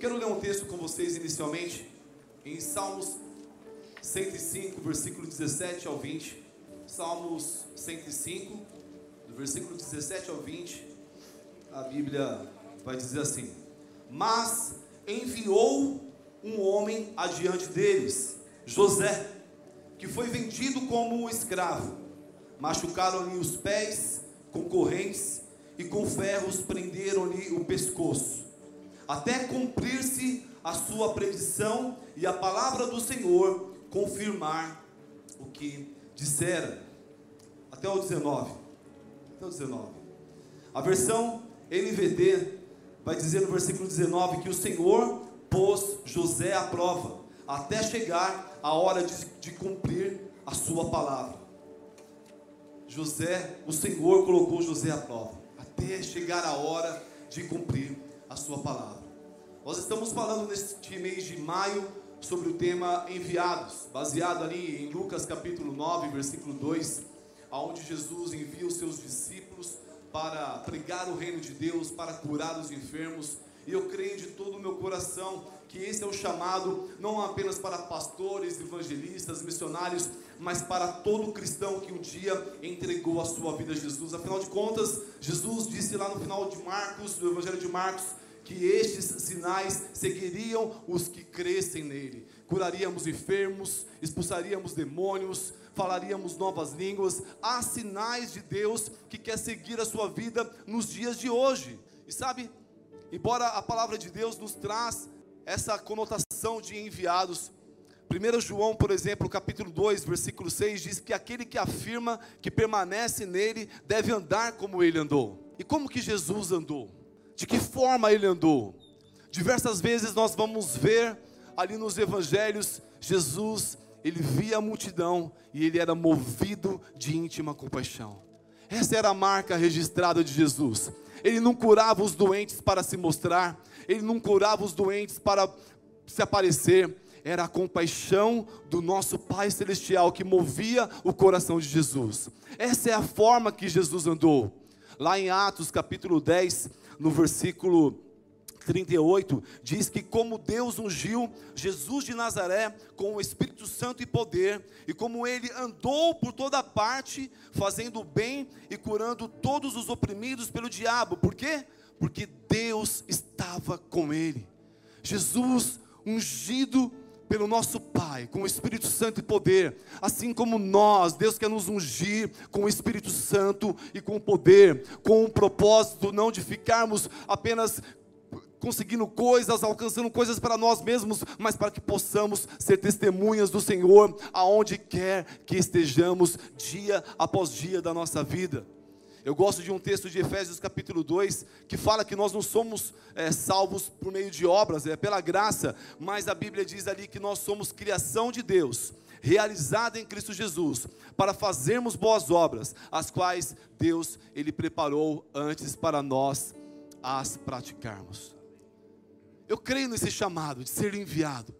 Quero ler um texto com vocês inicialmente em Salmos 105, versículo 17 ao 20. Salmos 105, do versículo 17 ao 20, a Bíblia vai dizer assim: Mas enviou um homem adiante deles, José, que foi vendido como escravo. Machucaram-lhe os pés com correntes e com ferros prenderam-lhe o pescoço, até cumprir-se a sua predição e a palavra do Senhor confirmar o que dissera. Até o 19. Até o 19. A versão NVD vai dizer no versículo 19 que o Senhor pôs José à prova, até chegar a hora de, de cumprir a sua palavra. José, o Senhor colocou José à prova, até chegar a hora de cumprir a sua palavra. Nós estamos falando neste mês de maio sobre o tema enviados, baseado ali em Lucas capítulo 9, versículo 2, aonde Jesus envia os seus discípulos para pregar o reino de Deus, para curar os enfermos e eu creio de todo o meu coração que esse é o chamado não apenas para pastores, evangelistas, missionários, mas para todo cristão que um dia entregou a sua vida a Jesus. Afinal de contas, Jesus disse lá no final de Marcos, do Evangelho de Marcos, que estes sinais seguiriam os que crescem nele. Curaríamos enfermos, expulsaríamos demônios, falaríamos novas línguas. Há sinais de Deus que quer seguir a sua vida nos dias de hoje. E sabe, Embora a palavra de Deus nos traz essa conotação de enviados, 1 João, por exemplo, capítulo 2, versículo 6, diz que aquele que afirma que permanece nele deve andar como ele andou. E como que Jesus andou? De que forma ele andou? Diversas vezes nós vamos ver ali nos evangelhos Jesus, ele via a multidão e ele era movido de íntima compaixão. Essa era a marca registrada de Jesus. Ele não curava os doentes para se mostrar, ele não curava os doentes para se aparecer, era a compaixão do nosso Pai Celestial que movia o coração de Jesus. Essa é a forma que Jesus andou. Lá em Atos capítulo 10, no versículo 38 diz que como Deus ungiu Jesus de Nazaré com o Espírito Santo e poder, e como ele andou por toda parte, fazendo bem e curando todos os oprimidos pelo diabo. Por quê? Porque Deus estava com ele. Jesus ungido pelo nosso Pai, com o Espírito Santo e poder, assim como nós, Deus quer nos ungir com o Espírito Santo e com o poder, com o propósito não de ficarmos apenas conseguindo coisas, alcançando coisas para nós mesmos, mas para que possamos ser testemunhas do Senhor aonde quer que estejamos, dia após dia da nossa vida. Eu gosto de um texto de Efésios capítulo 2 que fala que nós não somos é, salvos por meio de obras, é pela graça, mas a Bíblia diz ali que nós somos criação de Deus, realizada em Cristo Jesus, para fazermos boas obras, as quais Deus ele preparou antes para nós as praticarmos. Eu creio nesse chamado de ser enviado.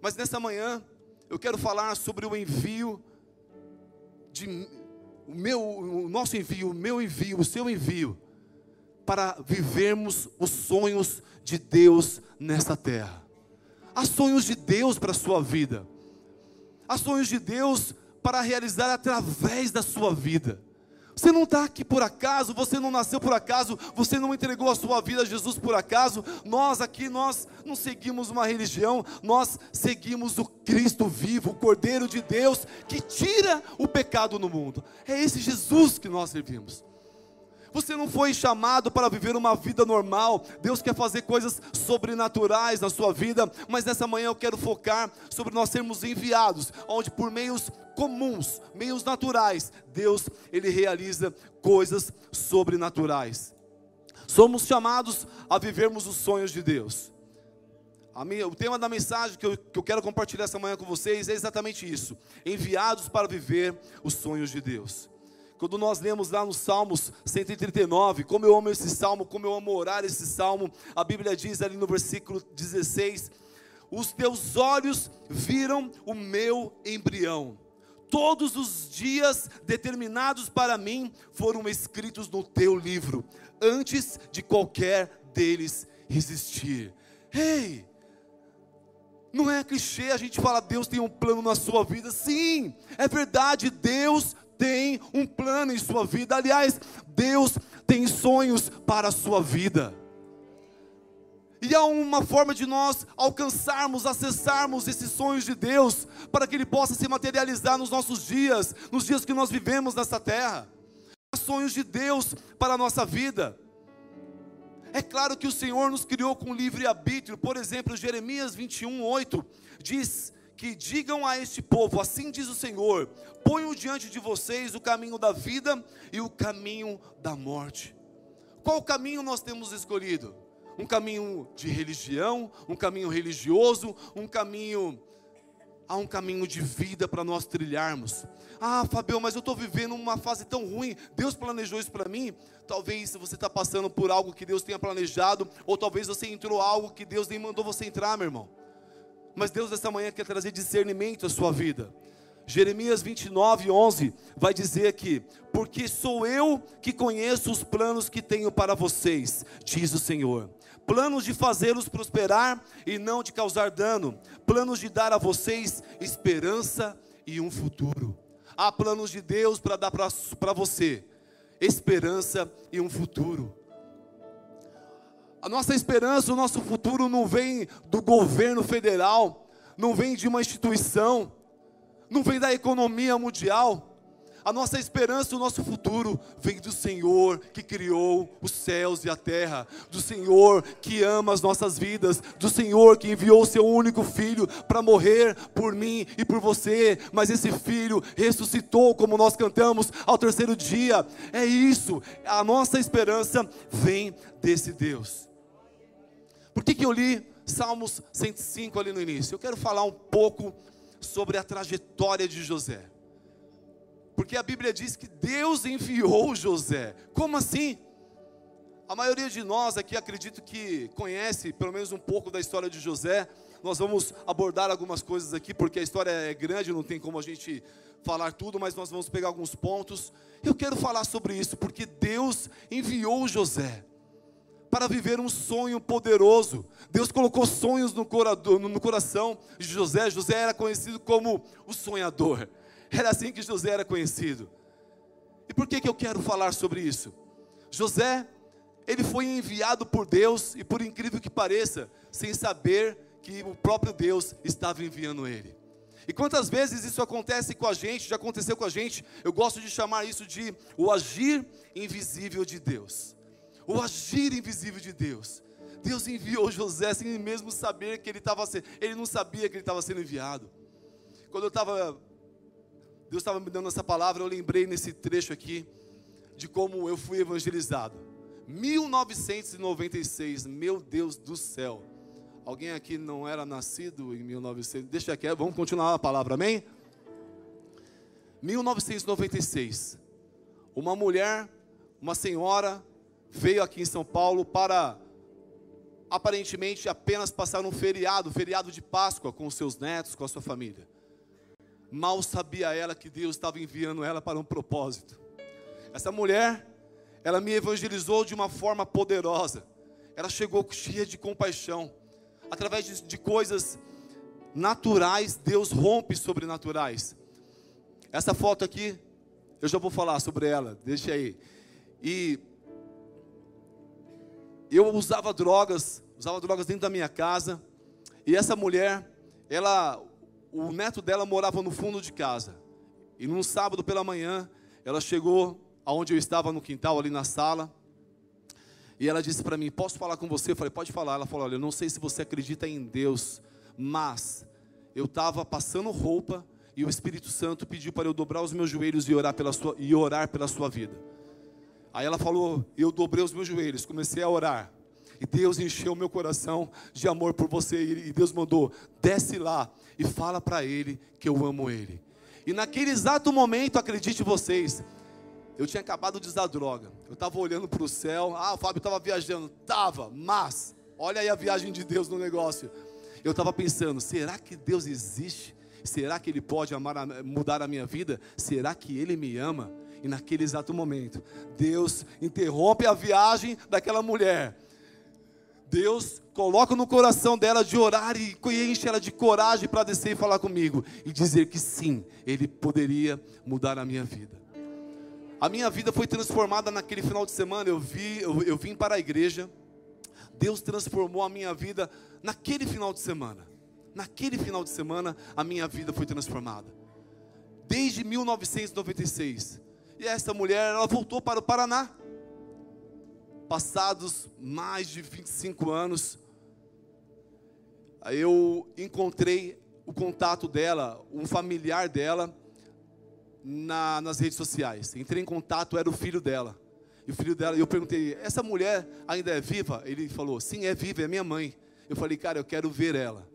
Mas nessa manhã eu quero falar sobre o envio de o meu, o nosso envio, o meu envio, o seu envio para vivermos os sonhos de Deus nesta terra. Há sonhos de Deus para a sua vida. Há sonhos de Deus para realizar através da sua vida. Você não está aqui por acaso, você não nasceu por acaso, você não entregou a sua vida a Jesus por acaso. Nós aqui, nós não seguimos uma religião, nós seguimos o Cristo vivo, o Cordeiro de Deus, que tira o pecado no mundo. É esse Jesus que nós servimos. Você não foi chamado para viver uma vida normal. Deus quer fazer coisas sobrenaturais na sua vida, mas nessa manhã eu quero focar sobre nós sermos enviados, onde por meios comuns, meios naturais, Deus ele realiza coisas sobrenaturais. Somos chamados a vivermos os sonhos de Deus. Minha, o tema da mensagem que eu, que eu quero compartilhar essa manhã com vocês é exatamente isso: enviados para viver os sonhos de Deus. Quando nós lemos lá no Salmos 139, como eu amo esse salmo, como eu amo orar esse salmo, a Bíblia diz ali no versículo 16: Os teus olhos viram o meu embrião. Todos os dias determinados para mim foram escritos no teu livro, antes de qualquer deles existir. Ei, não é clichê a gente falar Deus tem um plano na sua vida. Sim, é verdade, Deus tem um plano em sua vida. Aliás, Deus tem sonhos para a sua vida. E há uma forma de nós alcançarmos, acessarmos esses sonhos de Deus, para que Ele possa se materializar nos nossos dias, nos dias que nós vivemos nessa terra. Há sonhos de Deus para a nossa vida. É claro que o Senhor nos criou com livre arbítrio. Por exemplo, Jeremias 21, 8 diz que digam a este povo: Assim diz o Senhor: ponho diante de vocês o caminho da vida e o caminho da morte. Qual caminho nós temos escolhido? Um caminho de religião, um caminho religioso, um caminho há um caminho de vida para nós trilharmos. Ah, Fabio, mas eu estou vivendo uma fase tão ruim. Deus planejou isso para mim. Talvez você está passando por algo que Deus tenha planejado, ou talvez você entrou algo que Deus nem mandou você entrar, meu irmão. Mas Deus essa manhã quer trazer discernimento à sua vida. Jeremias 29, 11 vai dizer aqui: Porque sou eu que conheço os planos que tenho para vocês, diz o Senhor planos de fazê-los prosperar e não de causar dano, planos de dar a vocês esperança e um futuro. Há planos de Deus para dar para você esperança e um futuro. A nossa esperança, o nosso futuro não vem do governo federal, não vem de uma instituição, não vem da economia mundial, a nossa esperança, o nosso futuro vem do Senhor que criou os céus e a terra, do Senhor que ama as nossas vidas, do Senhor que enviou o seu único filho para morrer por mim e por você, mas esse filho ressuscitou, como nós cantamos, ao terceiro dia. É isso, a nossa esperança vem desse Deus. Por que, que eu li Salmos 105 ali no início? Eu quero falar um pouco sobre a trajetória de José. Porque a Bíblia diz que Deus enviou José. Como assim? A maioria de nós aqui acredito que conhece pelo menos um pouco da história de José. Nós vamos abordar algumas coisas aqui, porque a história é grande, não tem como a gente falar tudo, mas nós vamos pegar alguns pontos. Eu quero falar sobre isso, porque Deus enviou José para viver um sonho poderoso. Deus colocou sonhos no, coração de José. José era conhecido como o sonhador. Era assim que José era conhecido. E por que, que eu quero falar sobre isso? José, ele foi enviado por Deus, e por incrível que pareça, sem saber que o próprio Deus estava enviando ele. E quantas vezes isso acontece com a gente, já aconteceu com a gente, eu gosto de chamar isso de o agir invisível de Deus. O agir invisível de Deus. Deus enviou José sem mesmo saber que ele estava sendo, ele não sabia que ele estava sendo enviado. Quando eu estava Deus estava me dando essa palavra, eu lembrei nesse trecho aqui de como eu fui evangelizado. 1996, meu Deus do céu. Alguém aqui não era nascido em 1900? Deixa aqui, vamos continuar a palavra, amém? 1996. Uma mulher, uma senhora, veio aqui em São Paulo para aparentemente apenas passar um feriado, feriado de Páscoa com os seus netos, com a sua família. Mal sabia ela que Deus estava enviando ela para um propósito. Essa mulher, ela me evangelizou de uma forma poderosa. Ela chegou cheia de compaixão. Através de, de coisas naturais, Deus rompe sobrenaturais. Essa foto aqui, eu já vou falar sobre ela, deixa aí. E eu usava drogas, usava drogas dentro da minha casa. E essa mulher, ela o neto dela morava no fundo de casa. E num sábado pela manhã, ela chegou aonde eu estava no quintal, ali na sala. E ela disse para mim: Posso falar com você? Eu falei: Pode falar. Ela falou: Olha, eu não sei se você acredita em Deus, mas eu estava passando roupa e o Espírito Santo pediu para eu dobrar os meus joelhos e orar pela sua, e orar pela sua vida. Aí ela falou, eu dobrei os meus joelhos, comecei a orar. E Deus encheu meu coração de amor por você. E Deus mandou, desce lá e fala para ele que eu amo ele. E naquele exato momento, acredite vocês, eu tinha acabado de usar droga. Eu estava olhando para o céu. Ah, o Fábio estava viajando. Tava, mas olha aí a viagem de Deus no negócio. Eu estava pensando: será que Deus existe? Será que Ele pode amar, mudar a minha vida? Será que Ele me ama? E naquele exato momento, Deus interrompe a viagem daquela mulher. Deus coloca no coração dela de orar e enche ela de coragem para descer e falar comigo e dizer que sim, Ele poderia mudar a minha vida. A minha vida foi transformada naquele final de semana. Eu, vi, eu, eu vim para a igreja. Deus transformou a minha vida naquele final de semana. Naquele final de semana, a minha vida foi transformada. Desde 1996. E essa mulher, ela voltou para o Paraná. Passados mais de 25 anos, eu encontrei o contato dela, um familiar dela, na, nas redes sociais. Entrei em contato, era o filho dela. E o filho dela, eu perguntei, essa mulher ainda é viva? Ele falou, sim, é viva, é minha mãe. Eu falei, cara, eu quero ver ela.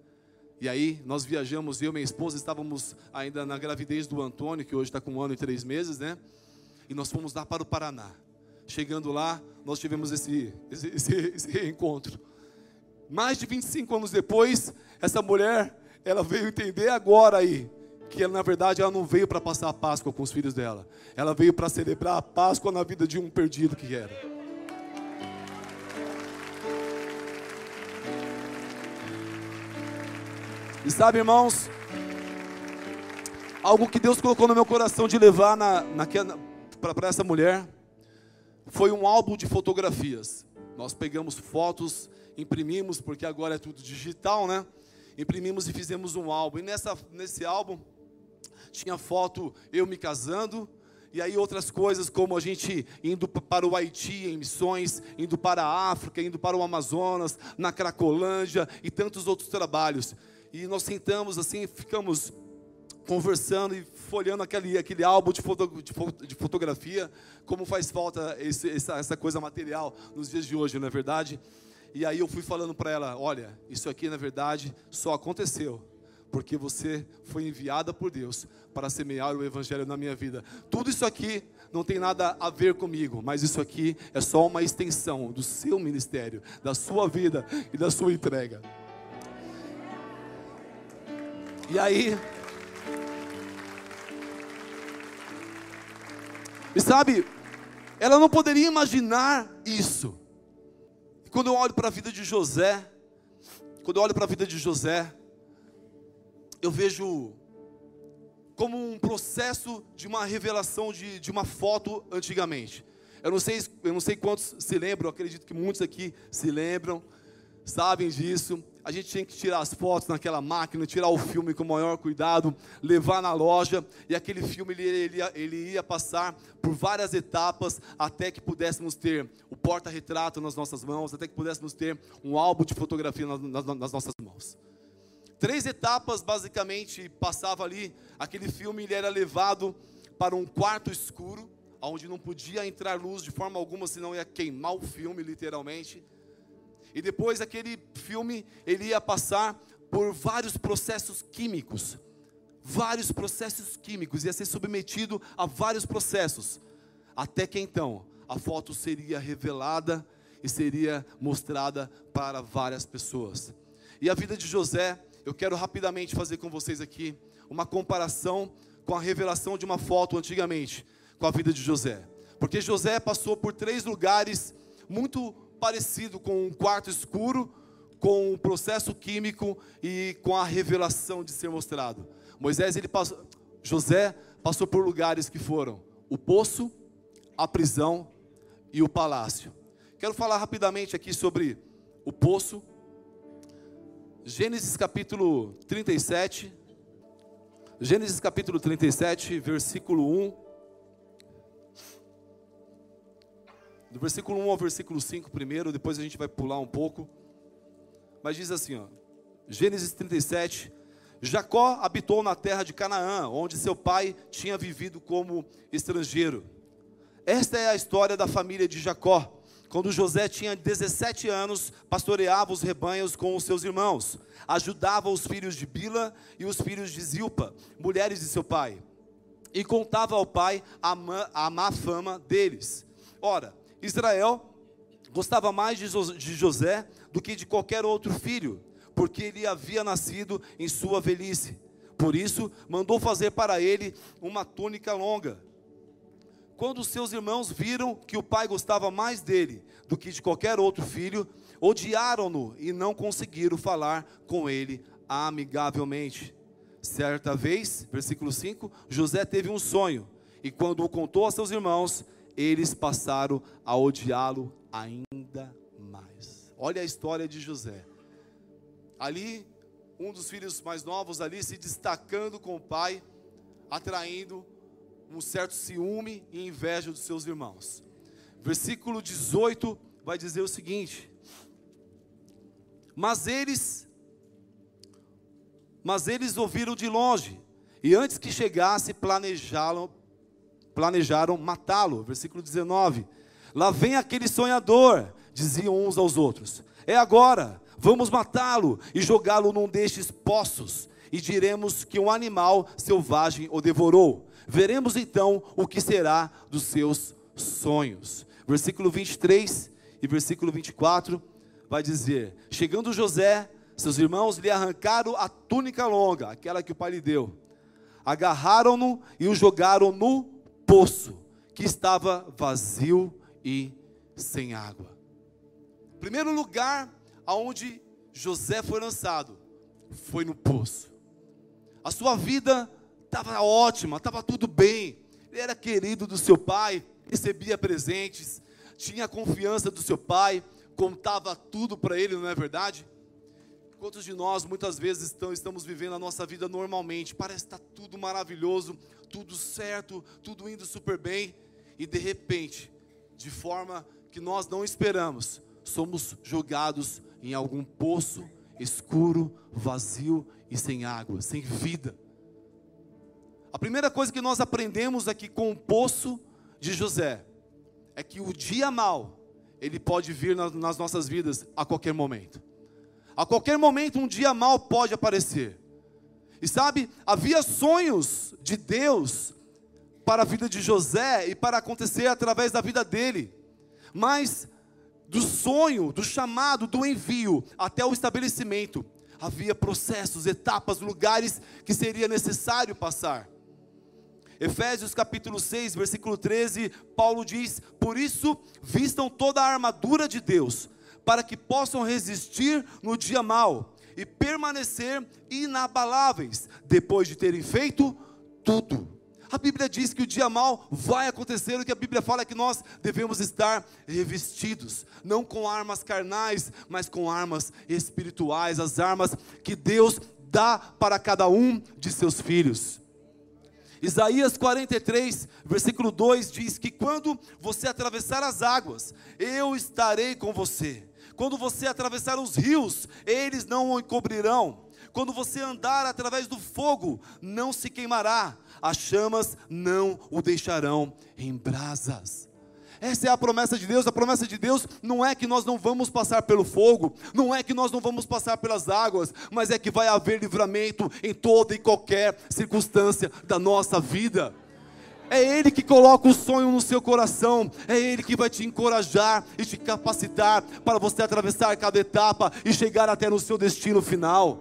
E aí nós viajamos, eu e minha esposa estávamos ainda na gravidez do Antônio, que hoje está com um ano e três meses, né? E nós fomos lá para o Paraná. Chegando lá, nós tivemos esse, esse, esse, esse reencontro. Mais de 25 anos depois, essa mulher, ela veio entender agora aí que ela, na verdade ela não veio para passar a Páscoa com os filhos dela. Ela veio para celebrar a Páscoa na vida de um perdido que era. E sabe, irmãos, algo que Deus colocou no meu coração de levar na, para essa mulher foi um álbum de fotografias. Nós pegamos fotos, imprimimos, porque agora é tudo digital, né? Imprimimos e fizemos um álbum. E nessa, nesse álbum tinha foto eu me casando, e aí outras coisas como a gente indo para o Haiti em missões, indo para a África, indo para o Amazonas, na Cracolândia e tantos outros trabalhos. E nós sentamos assim, ficamos conversando e folhando aquele, aquele álbum de, foto, de, de fotografia, como faz falta esse, essa, essa coisa material nos dias de hoje, não é verdade? E aí eu fui falando para ela, olha, isso aqui na verdade só aconteceu porque você foi enviada por Deus para semear o Evangelho na minha vida. Tudo isso aqui não tem nada a ver comigo, mas isso aqui é só uma extensão do seu ministério, da sua vida e da sua entrega. E aí. E sabe, ela não poderia imaginar isso. E quando eu olho para a vida de José, quando eu olho para a vida de José, eu vejo como um processo de uma revelação de, de uma foto antigamente. Eu não, sei, eu não sei quantos se lembram, acredito que muitos aqui se lembram, sabem disso. A gente tinha que tirar as fotos naquela máquina, tirar o filme com o maior cuidado, levar na loja, e aquele filme ele, ele, ele ia passar por várias etapas até que pudéssemos ter o porta-retrato nas nossas mãos, até que pudéssemos ter um álbum de fotografia nas, nas, nas nossas mãos. Três etapas, basicamente, passava ali. Aquele filme ele era levado para um quarto escuro, onde não podia entrar luz de forma alguma, senão ia queimar o filme, literalmente. E depois aquele filme ele ia passar por vários processos químicos. Vários processos químicos, ia ser submetido a vários processos. Até que então a foto seria revelada e seria mostrada para várias pessoas. E a vida de José eu quero rapidamente fazer com vocês aqui uma comparação com a revelação de uma foto antigamente, com a vida de José. Porque José passou por três lugares muito parecido com um quarto escuro, com o um processo químico e com a revelação de ser mostrado. Moisés, ele passou, José passou por lugares que foram o poço, a prisão e o palácio. Quero falar rapidamente aqui sobre o poço, Gênesis capítulo 37. Gênesis capítulo 37, versículo 1. Do versículo 1 ao versículo 5 primeiro, depois a gente vai pular um pouco. Mas diz assim, ó. Gênesis 37. Jacó habitou na terra de Canaã, onde seu pai tinha vivido como estrangeiro. esta é a história da família de Jacó. Quando José tinha 17 anos, pastoreava os rebanhos com os seus irmãos, ajudava os filhos de Bila e os filhos de Zilpa, mulheres de seu pai, e contava ao pai a má, a má fama deles. Ora, Israel gostava mais de José do que de qualquer outro filho, porque ele havia nascido em sua velhice. Por isso, mandou fazer para ele uma túnica longa quando seus irmãos viram que o pai gostava mais dele do que de qualquer outro filho, odiaram-no e não conseguiram falar com ele amigavelmente. Certa vez, versículo 5, José teve um sonho, e quando o contou a seus irmãos, eles passaram a odiá-lo ainda mais. Olha a história de José. Ali, um dos filhos mais novos ali se destacando com o pai, atraindo um certo ciúme e inveja dos seus irmãos. Versículo 18 vai dizer o seguinte: Mas eles mas eles ouviram de longe, e antes que chegasse, planejaram planejaram matá-lo. Versículo 19. Lá vem aquele sonhador, diziam uns aos outros. É agora, vamos matá-lo e jogá-lo num destes poços, e diremos que um animal selvagem o devorou. Veremos então o que será dos seus sonhos. Versículo 23 e versículo 24 vai dizer: Chegando José, seus irmãos lhe arrancaram a túnica longa, aquela que o pai lhe deu. Agarraram-no e o jogaram no poço, que estava vazio e sem água. Primeiro lugar aonde José foi lançado foi no poço. A sua vida estava ótima, estava tudo bem. Ele era querido do seu pai, recebia presentes, tinha confiança do seu pai, contava tudo para ele, não é verdade? Quantos de nós muitas vezes estão, estamos vivendo a nossa vida normalmente, parece que está tudo maravilhoso, tudo certo, tudo indo super bem, e de repente, de forma que nós não esperamos, somos jogados em algum poço escuro, vazio e sem água, sem vida. A primeira coisa que nós aprendemos aqui com o poço de José é que o dia mal, ele pode vir nas nossas vidas a qualquer momento. A qualquer momento um dia mal pode aparecer. E sabe, havia sonhos de Deus para a vida de José e para acontecer através da vida dele. Mas do sonho, do chamado, do envio até o estabelecimento, havia processos, etapas, lugares que seria necessário passar. Efésios capítulo 6, versículo 13, Paulo diz: Por isso, vistam toda a armadura de Deus, para que possam resistir no dia mal e permanecer inabaláveis, depois de terem feito tudo. A Bíblia diz que o dia mal vai acontecer, o que a Bíblia fala é que nós devemos estar revestidos, não com armas carnais, mas com armas espirituais, as armas que Deus dá para cada um de seus filhos. Isaías 43, versículo 2 diz que quando você atravessar as águas, eu estarei com você. Quando você atravessar os rios, eles não o encobrirão. Quando você andar através do fogo, não se queimará. As chamas não o deixarão em brasas. Essa é a promessa de Deus. A promessa de Deus não é que nós não vamos passar pelo fogo, não é que nós não vamos passar pelas águas, mas é que vai haver livramento em toda e qualquer circunstância da nossa vida. É Ele que coloca o sonho no seu coração, é Ele que vai te encorajar e te capacitar para você atravessar cada etapa e chegar até no seu destino final.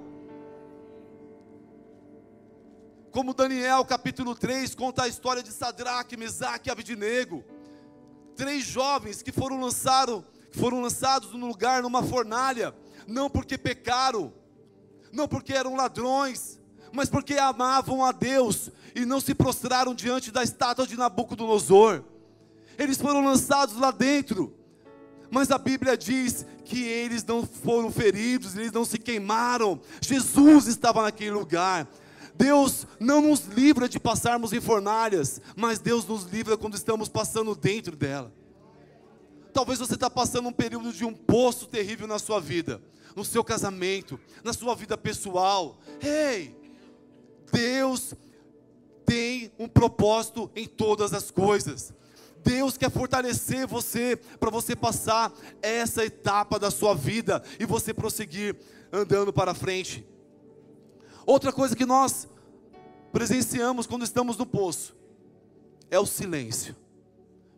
Como Daniel capítulo 3 conta a história de Sadraque, Mesaque e Abidinego três jovens que foram lançados, foram lançados num lugar, numa fornalha, não porque pecaram, não porque eram ladrões, mas porque amavam a Deus e não se prostraram diante da estátua de Nabucodonosor. Eles foram lançados lá dentro, mas a Bíblia diz que eles não foram feridos, eles não se queimaram. Jesus estava naquele lugar. Deus não nos livra de passarmos em fornalhas, mas Deus nos livra quando estamos passando dentro dela. Talvez você está passando um período de um poço terrível na sua vida, no seu casamento, na sua vida pessoal. Ei, Deus tem um propósito em todas as coisas. Deus quer fortalecer você para você passar essa etapa da sua vida e você prosseguir andando para frente. Outra coisa que nós presenciamos quando estamos no poço é o silêncio.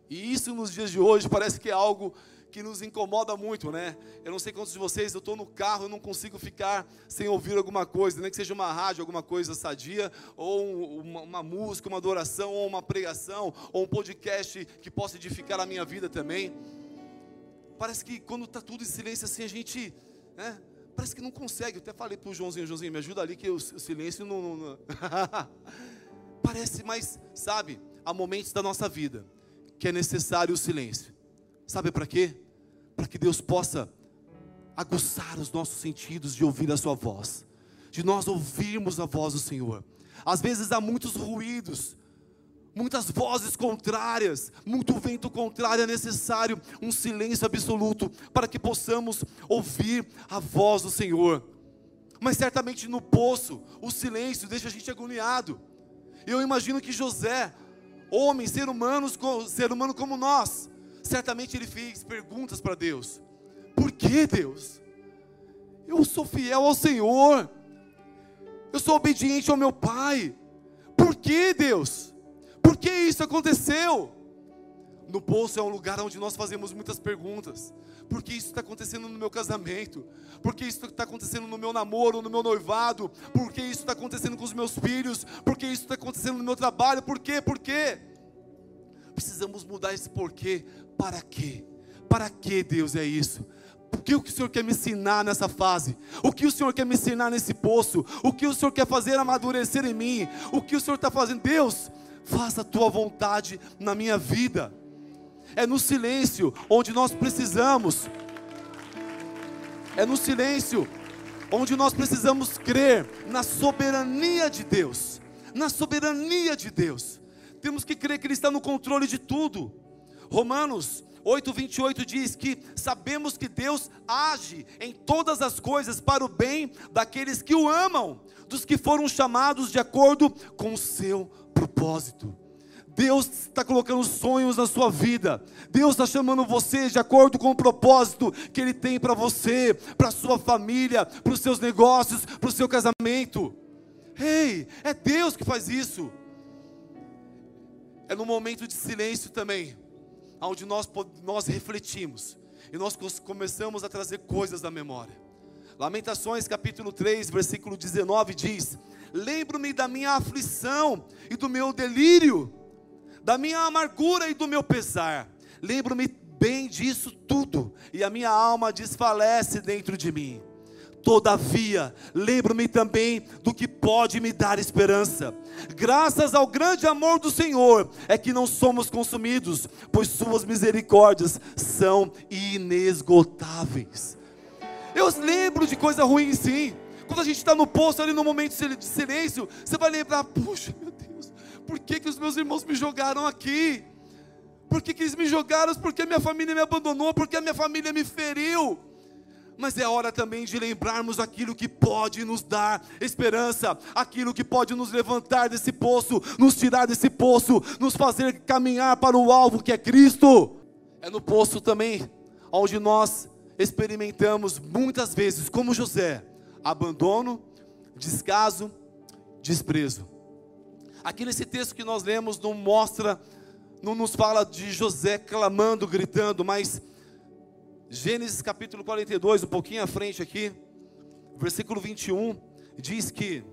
E isso nos dias de hoje parece que é algo que nos incomoda muito, né? Eu não sei quantos de vocês, eu estou no carro, eu não consigo ficar sem ouvir alguma coisa, nem que seja uma rádio, alguma coisa sadia, ou uma, uma música, uma adoração, ou uma pregação, ou um podcast que possa edificar a minha vida também. Parece que quando está tudo em silêncio assim, a gente, né? Parece que não consegue. Eu até falei para o Joãozinho, Joãozinho, me ajuda ali que o, silêncio não. não, não. Parece, mas, sabe, há momentos da nossa vida que é necessário o silêncio. Sabe para quê? Para que Deus possa aguçar os nossos sentidos de ouvir a Sua voz, de nós ouvirmos a voz do Senhor. Às vezes há muitos ruídos, muitas vozes contrárias, muito vento contrário, é necessário um silêncio absoluto para que possamos ouvir a voz do Senhor. Mas certamente no poço, o silêncio deixa a gente agoniado. Eu imagino que José, homem, ser humano, ser humano como nós, certamente ele fez perguntas para Deus: Por que Deus? Eu sou fiel ao Senhor, eu sou obediente ao meu Pai. Por que Deus? Por que isso aconteceu? No poço é um lugar onde nós fazemos muitas perguntas. Por que isso está acontecendo no meu casamento? Por que isso está acontecendo no meu namoro, no meu noivado? Por que isso está acontecendo com os meus filhos? Por que isso está acontecendo no meu trabalho? Por quê? Por quê? Precisamos mudar esse porquê para quê? Para que Deus é isso? O que o Senhor quer me ensinar nessa fase? O que o Senhor quer me ensinar nesse poço? O que o Senhor quer fazer amadurecer em mim? O que o Senhor está fazendo? Deus, faça a tua vontade na minha vida. É no silêncio onde nós precisamos. É no silêncio onde nós precisamos crer na soberania de Deus. Na soberania de Deus. Temos que crer que Ele está no controle de tudo. Romanos 8, 28 diz que sabemos que Deus age em todas as coisas para o bem daqueles que o amam, dos que foram chamados de acordo com o seu propósito. Deus está colocando sonhos na sua vida. Deus está chamando você de acordo com o propósito que Ele tem para você, para sua família, para os seus negócios, para o seu casamento. Ei, hey, é Deus que faz isso. É no momento de silêncio também onde nós, nós refletimos e nós começamos a trazer coisas da memória. Lamentações capítulo 3, versículo 19 diz: Lembro-me da minha aflição e do meu delírio, da minha amargura e do meu pesar. Lembro-me bem disso tudo, e a minha alma desfalece dentro de mim. Todavia, lembro-me também do que pode me dar esperança. Graças ao grande amor do Senhor é que não somos consumidos, pois Suas misericórdias são inesgotáveis. Eu lembro de coisa ruim, sim. Quando a gente está no poço ali no momento de silêncio, você vai lembrar: puxa, meu Deus, por que, que os meus irmãos me jogaram aqui? Por que, que eles me jogaram? Porque a minha família me abandonou? Porque a minha família me feriu? Mas é hora também de lembrarmos aquilo que pode nos dar esperança, aquilo que pode nos levantar desse poço, nos tirar desse poço, nos fazer caminhar para o alvo que é Cristo. É no poço também onde nós experimentamos muitas vezes, como José, abandono, descaso, desprezo. Aqui nesse texto que nós lemos não mostra, não nos fala de José clamando, gritando, mas Gênesis capítulo 42, um pouquinho à frente aqui, versículo 21, diz que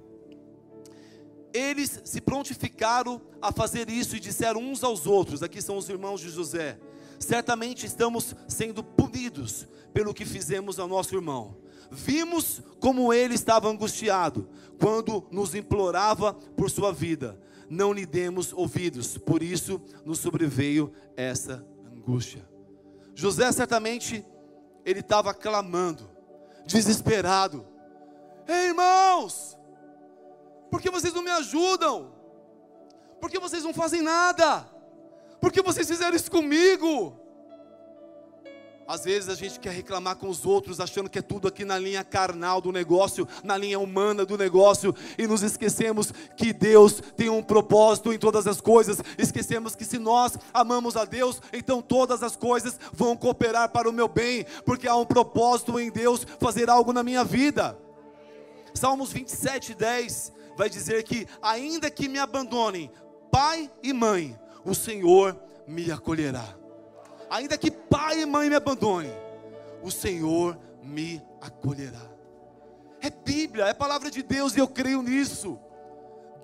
eles se prontificaram a fazer isso e disseram uns aos outros, aqui são os irmãos de José, certamente estamos sendo punidos pelo que fizemos ao nosso irmão. Vimos como ele estava angustiado quando nos implorava por sua vida. Não lhe demos ouvidos, por isso nos sobreveio essa angústia. José certamente ele estava clamando, desesperado. Ei, irmãos, por que vocês não me ajudam? Por que vocês não fazem nada? Por que vocês fizeram isso comigo? Às vezes a gente quer reclamar com os outros, achando que é tudo aqui na linha carnal do negócio, na linha humana do negócio, e nos esquecemos que Deus tem um propósito em todas as coisas. Esquecemos que se nós amamos a Deus, então todas as coisas vão cooperar para o meu bem, porque há um propósito em Deus fazer algo na minha vida. Salmos 27, 10 vai dizer que, ainda que me abandonem pai e mãe, o Senhor me acolherá ainda que pai e mãe me abandonem, o Senhor me acolherá. É Bíblia, é palavra de Deus e eu creio nisso.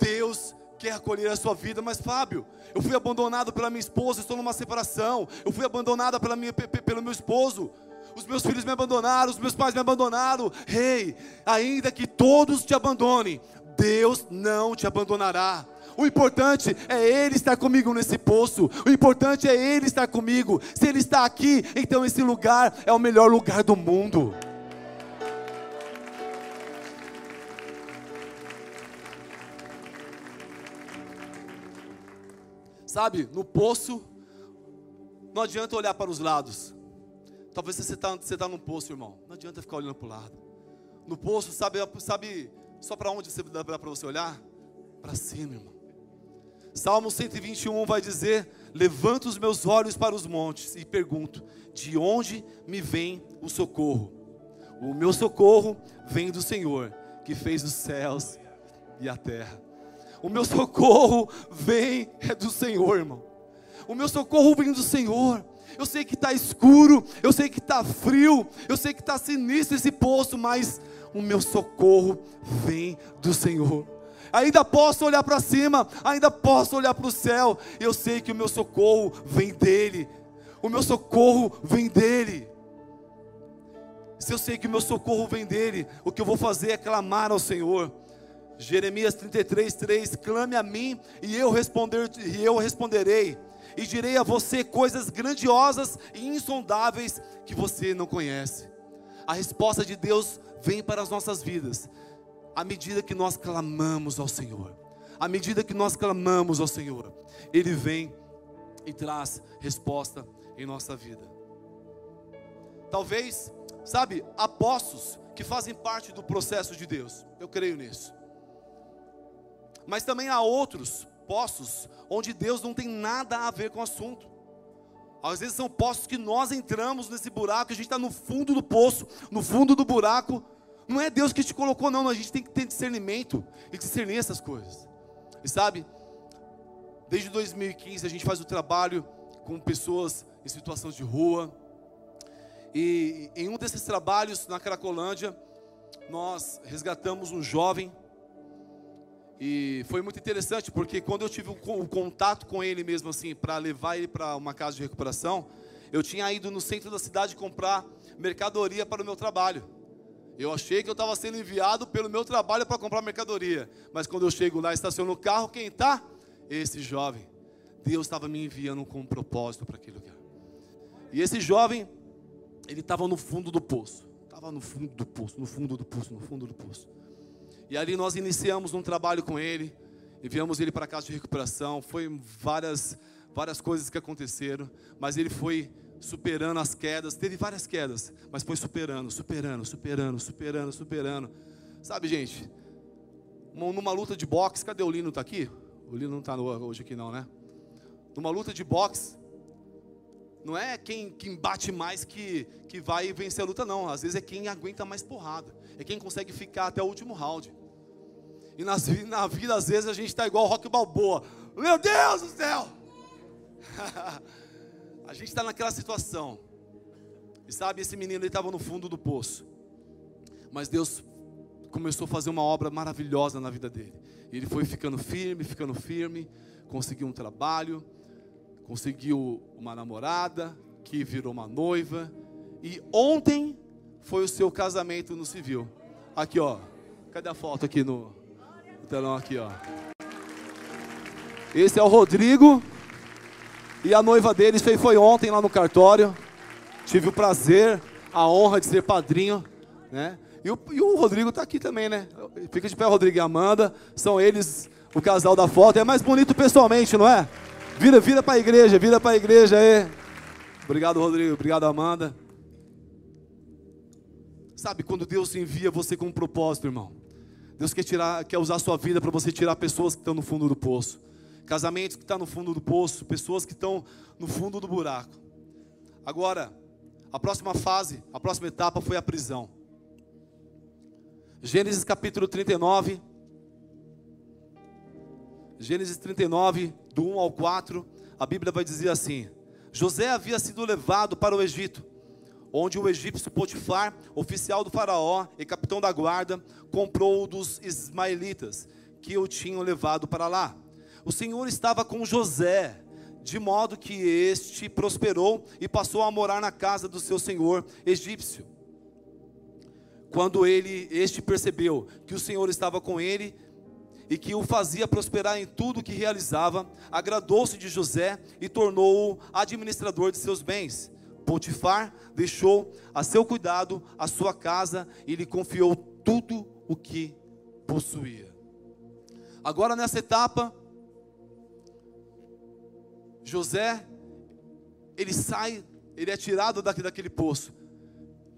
Deus quer acolher a sua vida, mas Fábio, eu fui abandonado pela minha esposa, estou numa separação, eu fui abandonada pela minha, pelo meu esposo, os meus filhos me abandonaram, os meus pais me abandonaram. Rei, hey, ainda que todos te abandonem, Deus não te abandonará. O importante é Ele estar comigo nesse poço. O importante é Ele estar comigo. Se Ele está aqui, então esse lugar é o melhor lugar do mundo. Sabe, no poço, não adianta olhar para os lados. Talvez você está você tá num poço, irmão. Não adianta ficar olhando para o lado. No poço, sabe, sabe só para onde você dá para você olhar? Para cima, irmão. Salmo 121 vai dizer: Levanto os meus olhos para os montes e pergunto: De onde me vem o socorro? O meu socorro vem do Senhor, que fez os céus e a terra. O meu socorro vem é do Senhor, irmão. O meu socorro vem do Senhor. Eu sei que está escuro, eu sei que está frio, eu sei que está sinistro esse poço, mas o meu socorro vem do Senhor ainda posso olhar para cima, ainda posso olhar para o céu. Eu sei que o meu socorro vem dEle. O meu socorro vem dEle. Se eu sei que o meu socorro vem dEle, o que eu vou fazer é clamar ao Senhor. Jeremias 33, 3: Clame a mim e eu, responder, e eu responderei, e direi a você coisas grandiosas e insondáveis que você não conhece. A resposta de Deus vem para as nossas vidas à medida que nós clamamos ao Senhor, à medida que nós clamamos ao Senhor, Ele vem e traz resposta em nossa vida. Talvez, sabe, apóstolos que fazem parte do processo de Deus, eu creio nisso. Mas também há outros poços onde Deus não tem nada a ver com o assunto. Às vezes são poços que nós entramos nesse buraco, a gente está no fundo do poço, no fundo do buraco, não é Deus que te colocou, não. A gente tem que ter discernimento e discernir essas coisas. E sabe, desde 2015 a gente faz o trabalho com pessoas em situação de rua. E em um desses trabalhos na Cracolândia, nós resgatamos um jovem. E foi muito interessante, porque quando eu tive o contato com ele mesmo assim, para levar ele para uma casa de recuperação, eu tinha ido no centro da cidade comprar mercadoria para o meu trabalho. Eu achei que eu estava sendo enviado pelo meu trabalho para comprar mercadoria. Mas quando eu chego lá, estaciono o carro, quem está? Esse jovem. Deus estava me enviando com um propósito para aquele lugar. E esse jovem, ele estava no fundo do poço. Estava no fundo do poço, no fundo do poço, no fundo do poço. E ali nós iniciamos um trabalho com ele. Enviamos ele para a casa de recuperação. Foi várias, várias coisas que aconteceram. Mas ele foi superando as quedas. Teve várias quedas, mas foi superando, superando, superando, superando, superando. Sabe, gente, numa luta de boxe, cadê o Lino? Está aqui? O Lino não está hoje aqui, não, né? Numa luta de boxe, não é quem, quem bate mais que, que vai vencer a luta, não. Às vezes é quem aguenta mais porrada. É quem consegue ficar até o último round. E nas, na vida, às vezes, a gente está igual o Rock Balboa. Meu Deus do céu! A gente está naquela situação. E sabe, esse menino estava no fundo do poço. Mas Deus começou a fazer uma obra maravilhosa na vida dele. E ele foi ficando firme, ficando firme, conseguiu um trabalho, conseguiu uma namorada, que virou uma noiva. E ontem foi o seu casamento no civil. Aqui, ó. Cadê a foto aqui no, no telão aqui, ó. Esse é o Rodrigo. E a noiva deles foi, ontem lá no cartório. Tive o prazer, a honra de ser padrinho, né? E o, e o Rodrigo está aqui também, né? Fica de pé, Rodrigo e Amanda. São eles o casal da foto. É mais bonito pessoalmente, não é? Vira, vira para a igreja, vira para a igreja aí. Obrigado, Rodrigo. Obrigado, Amanda. Sabe quando Deus envia você com um propósito, irmão? Deus quer tirar, quer usar a sua vida para você tirar pessoas que estão no fundo do poço. Casamentos que estão no fundo do poço, pessoas que estão no fundo do buraco. Agora, a próxima fase, a próxima etapa foi a prisão. Gênesis capítulo 39. Gênesis 39, do 1 ao 4, a Bíblia vai dizer assim: José havia sido levado para o Egito onde o egípcio Potifar, oficial do faraó e capitão da guarda, comprou dos ismaelitas que o tinham levado para lá. O Senhor estava com José, de modo que este prosperou e passou a morar na casa do seu senhor egípcio. Quando ele, este percebeu que o Senhor estava com ele e que o fazia prosperar em tudo que realizava, agradou-se de José e tornou-o administrador de seus bens. Potifar deixou a seu cuidado a sua casa e lhe confiou tudo o que possuía. Agora nessa etapa, José, ele sai, ele é tirado daqui, daquele poço,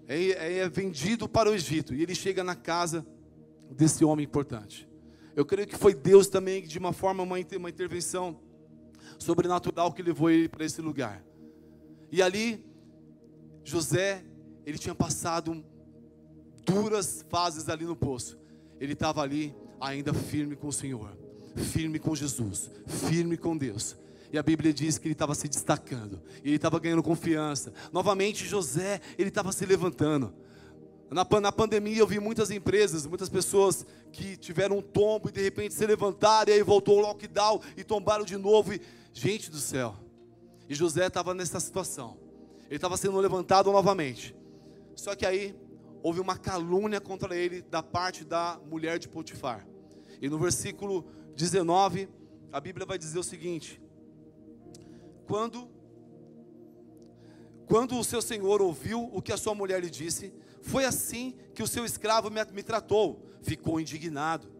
é, é vendido para o Egito e ele chega na casa desse homem importante. Eu creio que foi Deus também, de uma forma, uma, uma intervenção sobrenatural que levou ele para esse lugar. E ali José, ele tinha passado duras fases ali no poço. Ele estava ali ainda firme com o Senhor, firme com Jesus, firme com Deus. E a Bíblia diz que ele estava se destacando, ele estava ganhando confiança. Novamente, José, ele estava se levantando. Na, na pandemia eu vi muitas empresas, muitas pessoas que tiveram um tombo e de repente se levantaram, e aí voltou o lockdown e tombaram de novo. E, gente do céu, e José estava nessa situação ele estava sendo levantado novamente. Só que aí houve uma calúnia contra ele da parte da mulher de Potifar. E no versículo 19, a Bíblia vai dizer o seguinte: Quando quando o seu senhor ouviu o que a sua mulher lhe disse, foi assim que o seu escravo me, me tratou. Ficou indignado.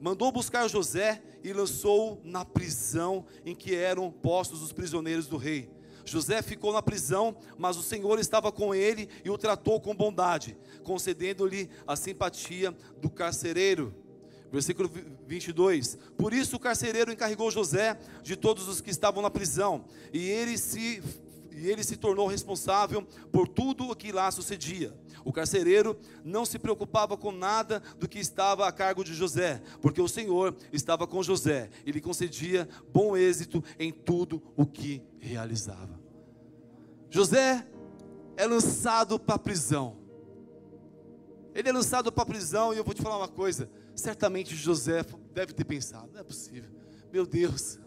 Mandou buscar José e lançou-o na prisão em que eram postos os prisioneiros do rei. José ficou na prisão, mas o Senhor estava com ele e o tratou com bondade, concedendo-lhe a simpatia do carcereiro. Versículo 22. Por isso o carcereiro encarregou José de todos os que estavam na prisão, e ele se e ele se tornou responsável por tudo o que lá sucedia. O carcereiro não se preocupava com nada do que estava a cargo de José, porque o Senhor estava com José e lhe concedia bom êxito em tudo o que realizava. José é lançado para a prisão. Ele é lançado para a prisão e eu vou te falar uma coisa. Certamente José deve ter pensado: não é possível, meu Deus,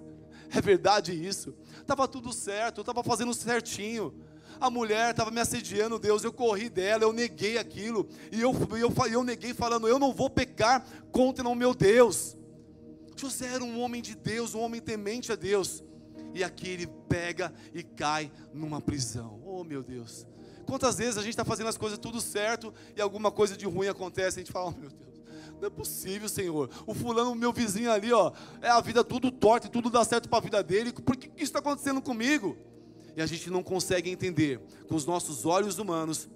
é verdade isso? Estava tudo certo, eu estava fazendo certinho. A mulher estava me assediando, Deus, eu corri dela, eu neguei aquilo, e eu, eu, eu neguei falando, eu não vou pecar contra o meu Deus. José era um homem de Deus, um homem temente a Deus, e aqui ele pega e cai numa prisão. Oh meu Deus! Quantas vezes a gente está fazendo as coisas tudo certo e alguma coisa de ruim acontece, a gente fala, oh meu Deus, não é possível, Senhor. O fulano, meu vizinho ali, ó, é a vida tudo torta e tudo dá certo para a vida dele. Por que isso está acontecendo comigo? E a gente não consegue entender com os nossos olhos humanos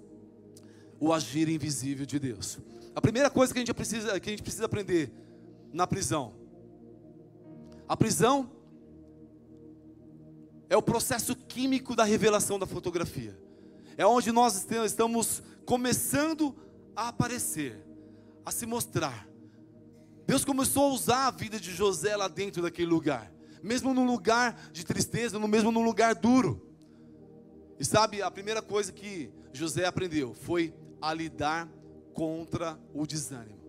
o agir invisível de Deus. A primeira coisa que a gente precisa, que a gente precisa aprender na prisão. A prisão é o processo químico da revelação da fotografia. É onde nós estamos começando a aparecer a se mostrar. Deus começou a usar a vida de José lá dentro daquele lugar, mesmo num lugar de tristeza, mesmo num lugar duro. E sabe, a primeira coisa que José aprendeu foi a lidar contra o desânimo.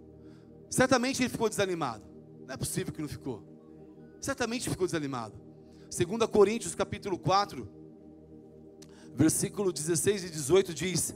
Certamente ele ficou desanimado. Não é possível que não ficou. Certamente ficou desanimado. 2 Coríntios capítulo 4, versículo 16 e 18 diz: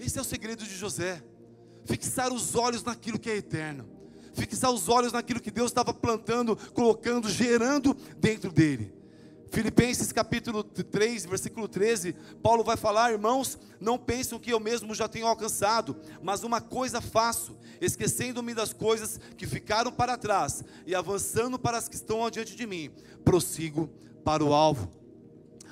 Esse é o segredo de José. fixar os olhos naquilo que é eterno, fixar os olhos naquilo que Deus estava plantando, colocando, gerando dentro dele. Filipenses capítulo 3, versículo 13, Paulo vai falar: Irmãos, não pensam que eu mesmo já tenho alcançado, mas uma coisa faço, esquecendo-me das coisas que ficaram para trás e avançando para as que estão adiante de mim, prossigo para o alvo.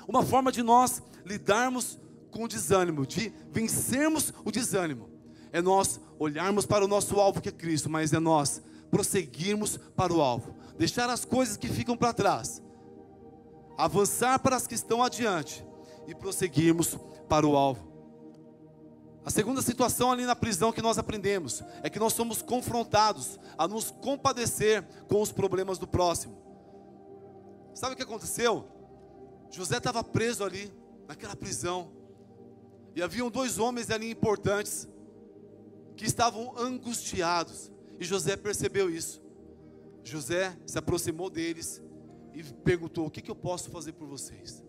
Uma forma de nós lidarmos com o desânimo, de vencermos o desânimo, é nós olharmos para o nosso alvo que é Cristo, mas é nós prosseguirmos para o alvo, deixar as coisas que ficam para trás avançar para as que estão adiante e prosseguirmos para o alvo. A segunda situação ali na prisão que nós aprendemos é que nós somos confrontados a nos compadecer com os problemas do próximo. Sabe o que aconteceu? José estava preso ali, naquela prisão, e haviam dois homens ali importantes que estavam angustiados, e José percebeu isso. José se aproximou deles e perguntou: O que, que eu posso fazer por vocês?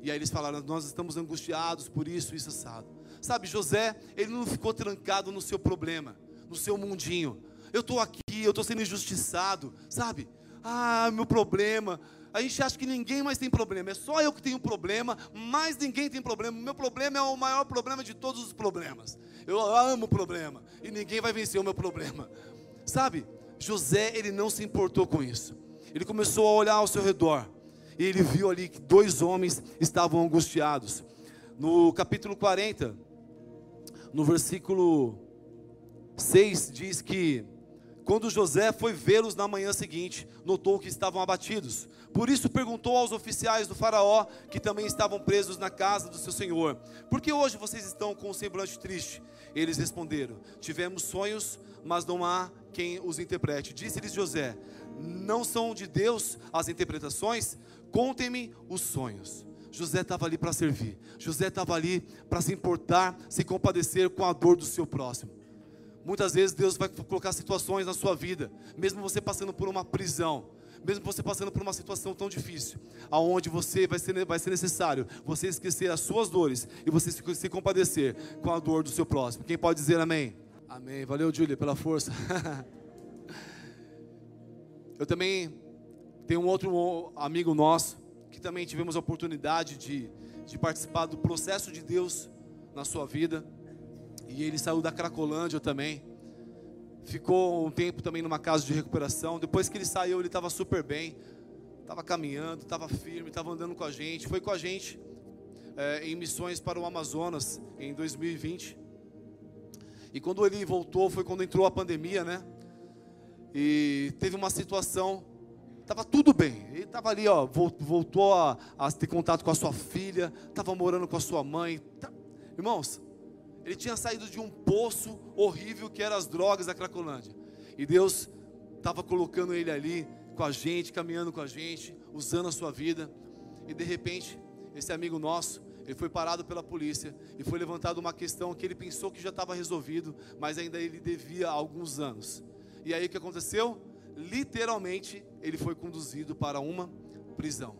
E aí eles falaram: Nós estamos angustiados por isso, isso, assado. Sabe, José, ele não ficou trancado no seu problema, no seu mundinho. Eu estou aqui, eu estou sendo injustiçado, sabe? Ah, meu problema. A gente acha que ninguém mais tem problema, é só eu que tenho problema, mas ninguém tem problema. O meu problema é o maior problema de todos os problemas. Eu amo o problema e ninguém vai vencer o meu problema. Sabe? José, ele não se importou com isso ele começou a olhar ao seu redor. E ele viu ali que dois homens estavam angustiados. No capítulo 40, no versículo 6, diz que quando José foi vê-los na manhã seguinte, notou que estavam abatidos. Por isso perguntou aos oficiais do Faraó, que também estavam presos na casa do seu senhor: Por que hoje vocês estão com o semblante triste? Eles responderam: Tivemos sonhos, mas não há quem os interprete. Disse-lhes José: não são de Deus as interpretações, contem-me os sonhos. José estava ali para servir, José estava ali para se importar, se compadecer com a dor do seu próximo. Muitas vezes Deus vai colocar situações na sua vida, mesmo você passando por uma prisão, mesmo você passando por uma situação tão difícil, aonde você vai ser, vai ser necessário você esquecer as suas dores e você se, se compadecer com a dor do seu próximo. Quem pode dizer amém? Amém. Valeu, Júlia, pela força. Eu também tenho um outro amigo nosso que também tivemos a oportunidade de, de participar do processo de Deus na sua vida. E ele saiu da Cracolândia também. Ficou um tempo também numa casa de recuperação. Depois que ele saiu, ele estava super bem. Estava caminhando, estava firme, estava andando com a gente. Foi com a gente é, em missões para o Amazonas em 2020. E quando ele voltou, foi quando entrou a pandemia, né? e teve uma situação, estava tudo bem. Ele estava ali, ó, voltou a, a, ter contato com a sua filha, estava morando com a sua mãe. Tá, irmãos, ele tinha saído de um poço horrível que era as drogas da Cracolândia. E Deus estava colocando ele ali com a gente, caminhando com a gente, usando a sua vida. E de repente, esse amigo nosso, ele foi parado pela polícia e foi levantada uma questão que ele pensou que já estava resolvido, mas ainda ele devia alguns anos. E aí o que aconteceu? Literalmente, ele foi conduzido para uma prisão.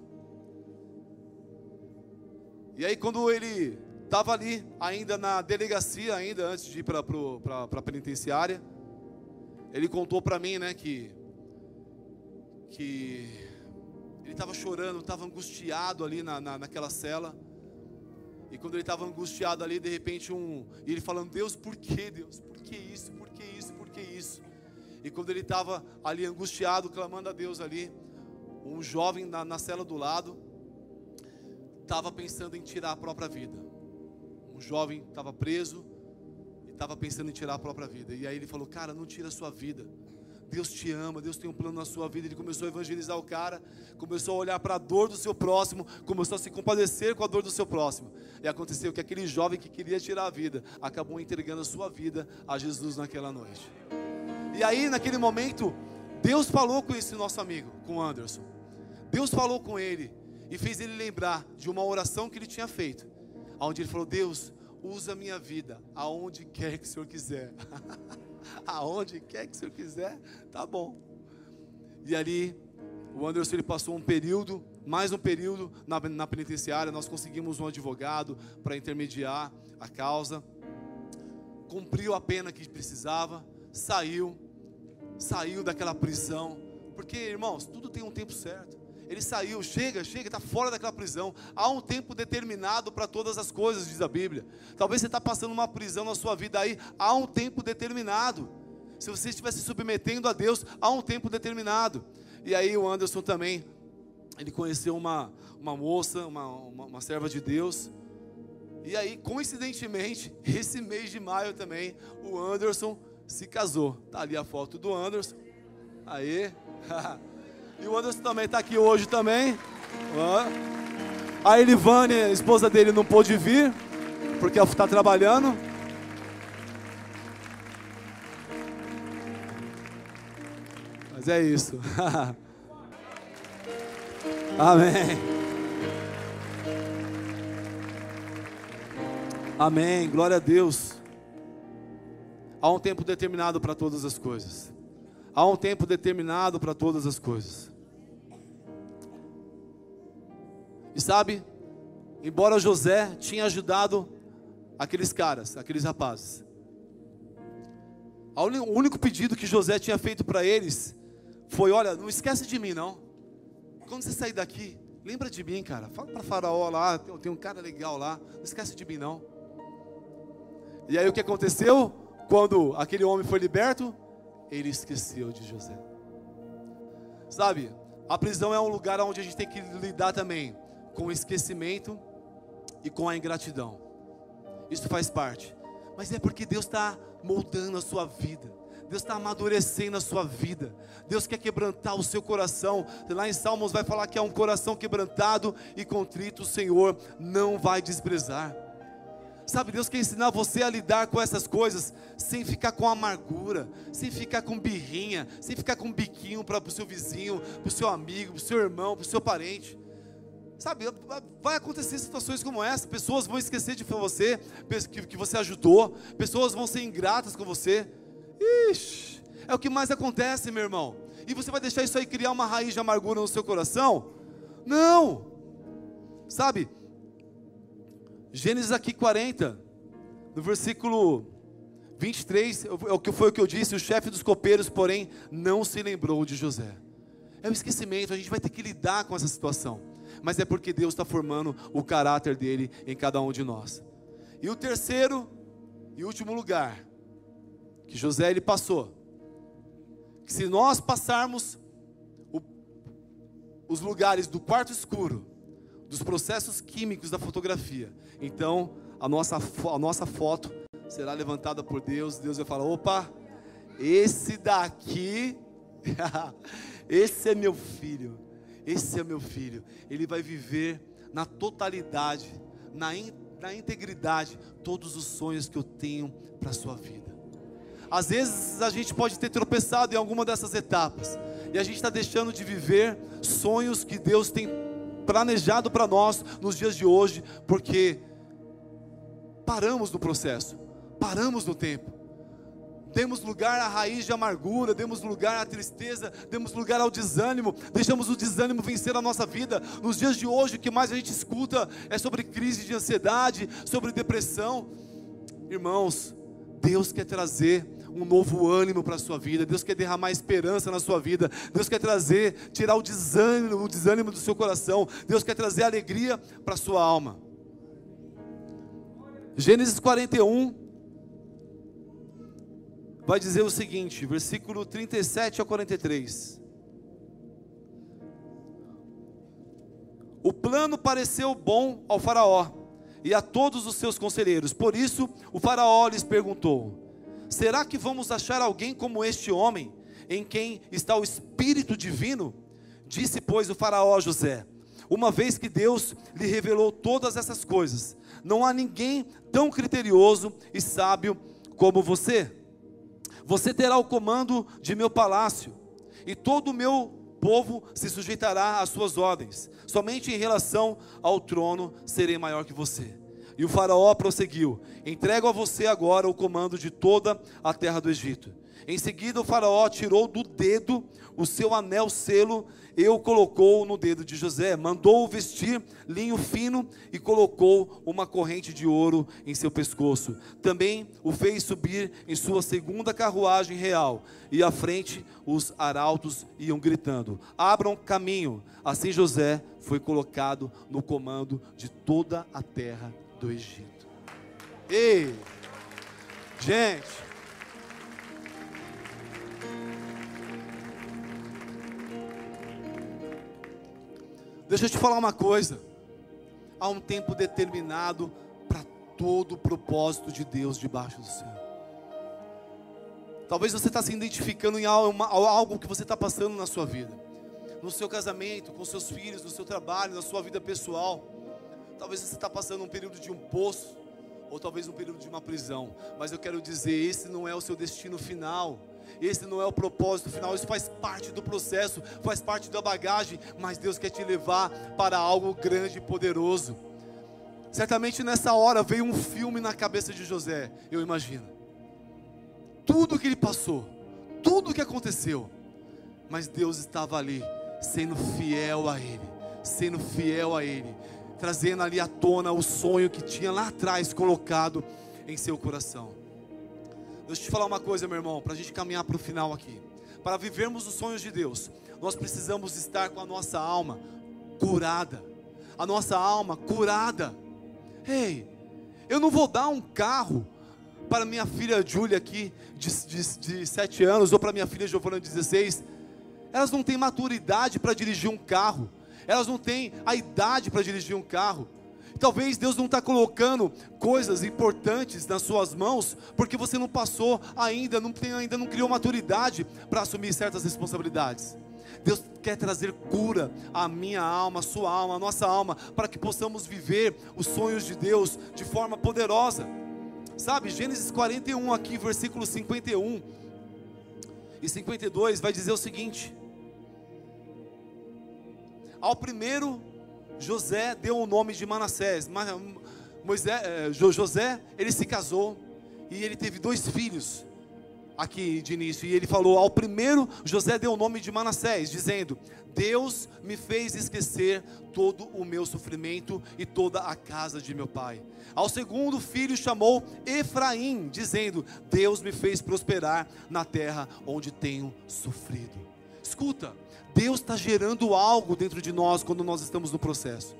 E aí quando ele estava ali, ainda na delegacia, ainda antes de ir para a penitenciária, ele contou para mim, né, que que ele estava chorando, estava angustiado ali na, na, naquela cela. E quando ele estava angustiado ali, de repente um, ele falando: Deus, por que Deus? Por que isso? Por que isso? Por que isso? E quando ele estava ali angustiado, clamando a Deus ali, um jovem na, na cela do lado estava pensando em tirar a própria vida. Um jovem estava preso e estava pensando em tirar a própria vida. E aí ele falou: Cara, não tira a sua vida. Deus te ama, Deus tem um plano na sua vida. Ele começou a evangelizar o cara, começou a olhar para a dor do seu próximo, começou a se compadecer com a dor do seu próximo. E aconteceu que aquele jovem que queria tirar a vida acabou entregando a sua vida a Jesus naquela noite. E aí, naquele momento, Deus falou com esse nosso amigo, com Anderson. Deus falou com ele e fez ele lembrar de uma oração que ele tinha feito, onde ele falou: Deus, usa a minha vida aonde quer que o Senhor quiser. aonde quer que o Senhor quiser, tá bom. E ali, o Anderson ele passou um período, mais um período na, na penitenciária. Nós conseguimos um advogado para intermediar a causa. cumpriu a pena que precisava, saiu, saiu daquela prisão. Porque, irmãos, tudo tem um tempo certo. Ele saiu, chega, chega, está fora daquela prisão. Há um tempo determinado para todas as coisas, diz a Bíblia. Talvez você está passando uma prisão na sua vida aí, há um tempo determinado. Se você estiver se submetendo a Deus, há um tempo determinado. E aí o Anderson também, ele conheceu uma, uma moça, uma, uma, uma serva de Deus. E aí, coincidentemente, esse mês de maio também, o Anderson se casou. Tá ali a foto do Anderson. Aí. e o Anderson também está aqui hoje também. A Elivane, a esposa dele, não pôde vir, porque ela está trabalhando. Mas é isso. Amém. Amém. Glória a Deus. Há um tempo determinado para todas as coisas. Há um tempo determinado para todas as coisas. E sabe, embora José tinha ajudado aqueles caras, aqueles rapazes, o único pedido que José tinha feito para eles foi: olha, não esquece de mim, não. Quando você sair daqui, lembra de mim, cara. Fala para Faraó lá, tem, tem um cara legal lá. Não esquece de mim, não. E aí o que aconteceu? Quando aquele homem foi liberto, ele esqueceu de José. Sabe, a prisão é um lugar onde a gente tem que lidar também com o esquecimento e com a ingratidão. Isso faz parte. Mas é porque Deus está moldando a sua vida. Deus está amadurecendo a sua vida. Deus quer quebrantar o seu coração. Lá em Salmos vai falar que é um coração quebrantado e contrito, o Senhor não vai desprezar. Sabe, Deus quer ensinar você a lidar com essas coisas sem ficar com amargura, sem ficar com birrinha, sem ficar com biquinho para o seu vizinho, para o seu amigo, para o seu irmão, para o seu parente. Sabe, vai acontecer situações como essa, pessoas vão esquecer de você, que você ajudou, pessoas vão ser ingratas com você. Ixi, é o que mais acontece, meu irmão. E você vai deixar isso aí criar uma raiz de amargura no seu coração? Não! Sabe, Gênesis aqui 40, no versículo 23, é foi o que eu disse, o chefe dos copeiros, porém, não se lembrou de José. É o esquecimento, a gente vai ter que lidar com essa situação. Mas é porque Deus está formando o caráter dele em cada um de nós. E o terceiro e último lugar que José ele passou, que se nós passarmos o, os lugares do quarto escuro, dos processos químicos da fotografia. Então, a nossa, a nossa foto será levantada por Deus. Deus vai falar: opa, esse daqui, esse é meu filho. Esse é meu filho. Ele vai viver na totalidade, na, in, na integridade, todos os sonhos que eu tenho para a sua vida. Às vezes a gente pode ter tropeçado em alguma dessas etapas, e a gente está deixando de viver sonhos que Deus tem planejado para nós nos dias de hoje, porque paramos no processo, paramos no tempo. Demos lugar à raiz de amargura, demos lugar à tristeza, demos lugar ao desânimo, deixamos o desânimo vencer a nossa vida. Nos dias de hoje, o que mais a gente escuta é sobre crise de ansiedade, sobre depressão. Irmãos, Deus quer trazer um novo ânimo para a sua vida, Deus quer derramar esperança na sua vida, Deus quer trazer, tirar o desânimo, o desânimo do seu coração, Deus quer trazer alegria para a sua alma. Gênesis 41 vai dizer o seguinte, versículo 37 a 43. O plano pareceu bom ao Faraó e a todos os seus conselheiros, por isso o Faraó lhes perguntou: Será que vamos achar alguém como este homem, em quem está o Espírito Divino? Disse, pois, o Faraó José: Uma vez que Deus lhe revelou todas essas coisas, não há ninguém tão criterioso e sábio como você. Você terá o comando de meu palácio, e todo o meu povo se sujeitará às suas ordens. Somente em relação ao trono serei maior que você. E o Faraó prosseguiu: Entrego a você agora o comando de toda a terra do Egito. Em seguida, o Faraó tirou do dedo o seu anel selo e o colocou no dedo de José. Mandou-o vestir linho fino e colocou uma corrente de ouro em seu pescoço. Também o fez subir em sua segunda carruagem real. E à frente os arautos iam gritando: Abram caminho. Assim José foi colocado no comando de toda a terra do Egito. Ei, gente. Deixa eu te falar uma coisa. Há um tempo determinado para todo o propósito de Deus debaixo do céu. Talvez você está se identificando em algo que você está passando na sua vida, no seu casamento, com seus filhos, no seu trabalho, na sua vida pessoal. Talvez você está passando um período de um poço, ou talvez um período de uma prisão. Mas eu quero dizer, esse não é o seu destino final. Esse não é o propósito final, isso faz parte do processo, faz parte da bagagem, mas Deus quer te levar para algo grande e poderoso. Certamente nessa hora veio um filme na cabeça de José, eu imagino. Tudo que ele passou, tudo que aconteceu, mas Deus estava ali, sendo fiel a ele, sendo fiel a ele, trazendo ali à tona o sonho que tinha lá atrás colocado em seu coração. Deixa eu te falar uma coisa, meu irmão, para a gente caminhar para o final aqui. Para vivermos os sonhos de Deus, nós precisamos estar com a nossa alma curada. A nossa alma curada. Ei, eu não vou dar um carro para minha filha Júlia aqui, de, de, de 7 anos, ou para minha filha Giovana, de 16. Elas não têm maturidade para dirigir um carro. Elas não têm a idade para dirigir um carro. Talvez Deus não está colocando coisas importantes nas suas mãos, porque você não passou ainda, não tem, ainda não criou maturidade para assumir certas responsabilidades. Deus quer trazer cura à minha alma, à sua alma, à nossa alma, para que possamos viver os sonhos de Deus de forma poderosa. Sabe, Gênesis 41, aqui, versículo 51 e 52, vai dizer o seguinte: Ao primeiro José deu o nome de Manassés. Moisés, eh, José, ele se casou e ele teve dois filhos aqui de início. E ele falou: ao primeiro, José deu o nome de Manassés, dizendo: Deus me fez esquecer todo o meu sofrimento e toda a casa de meu pai. Ao segundo filho chamou Efraim, dizendo: Deus me fez prosperar na terra onde tenho sofrido. Escuta, Deus está gerando algo dentro de nós quando nós estamos no processo.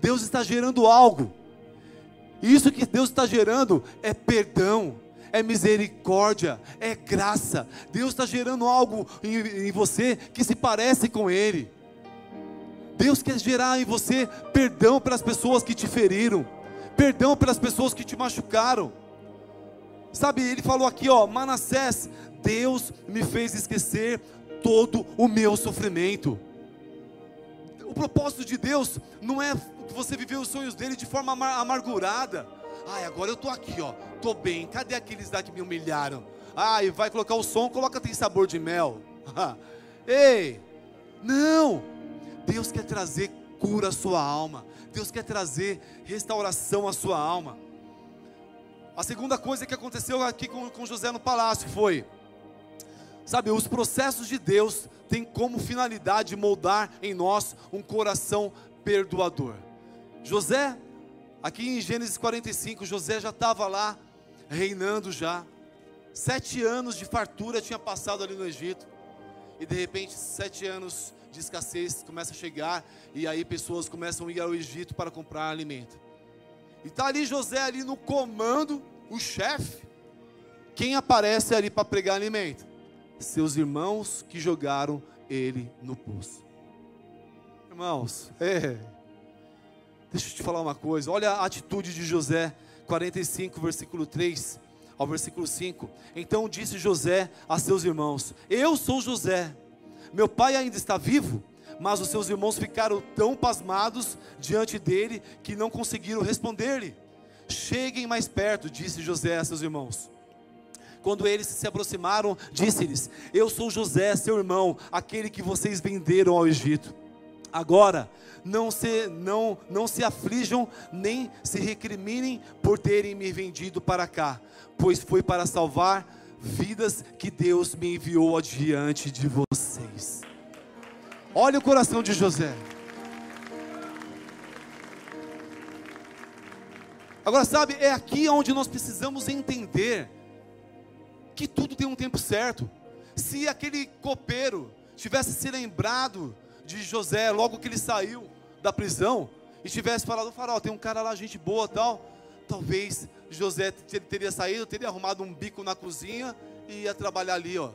Deus está gerando algo. E isso que Deus está gerando é perdão, é misericórdia, é graça. Deus está gerando algo em, em, você que se parece com Ele. Deus quer gerar em você perdão pelas pessoas que te feriram, perdão pelas pessoas que te machucaram. Sabe, ele falou aqui, ó, Manassés, Deus me fez esquecer todo o meu sofrimento. O propósito de Deus não é você viver os sonhos dele de forma amargurada. Ai, agora eu tô aqui, ó, tô bem. Cadê aqueles lá que me humilharam? Ai, vai colocar o som, coloca tem sabor de mel. Ei, não. Deus quer trazer cura à sua alma. Deus quer trazer restauração à sua alma. A segunda coisa que aconteceu aqui com, com José no palácio foi Sabe, os processos de Deus têm como finalidade moldar em nós um coração perdoador. José, aqui em Gênesis 45, José já estava lá reinando já. Sete anos de fartura tinha passado ali no Egito. E de repente, sete anos de escassez começa a chegar. E aí pessoas começam a ir ao Egito para comprar alimento. E está ali José ali no comando, o chefe. Quem aparece ali para pregar alimento? Seus irmãos que jogaram ele no poço. Irmãos, é. Deixa eu te falar uma coisa. Olha a atitude de José, 45, versículo 3 ao versículo 5. Então disse José a seus irmãos: Eu sou José. Meu pai ainda está vivo, mas os seus irmãos ficaram tão pasmados diante dele que não conseguiram responder-lhe. Cheguem mais perto, disse José a seus irmãos. Quando eles se aproximaram, disse-lhes: Eu sou José, seu irmão, aquele que vocês venderam ao Egito. Agora, não se, não, não se aflijam nem se recriminem por terem me vendido para cá, pois foi para salvar vidas que Deus me enviou adiante de vocês. Olha o coração de José. Agora, sabe, é aqui onde nós precisamos entender que tudo tem um tempo certo. Se aquele copeiro tivesse se lembrado de José logo que ele saiu da prisão e tivesse falado, farol, tem um cara lá, gente boa tal, talvez José teria saído, teria arrumado um bico na cozinha e ia trabalhar ali, ó.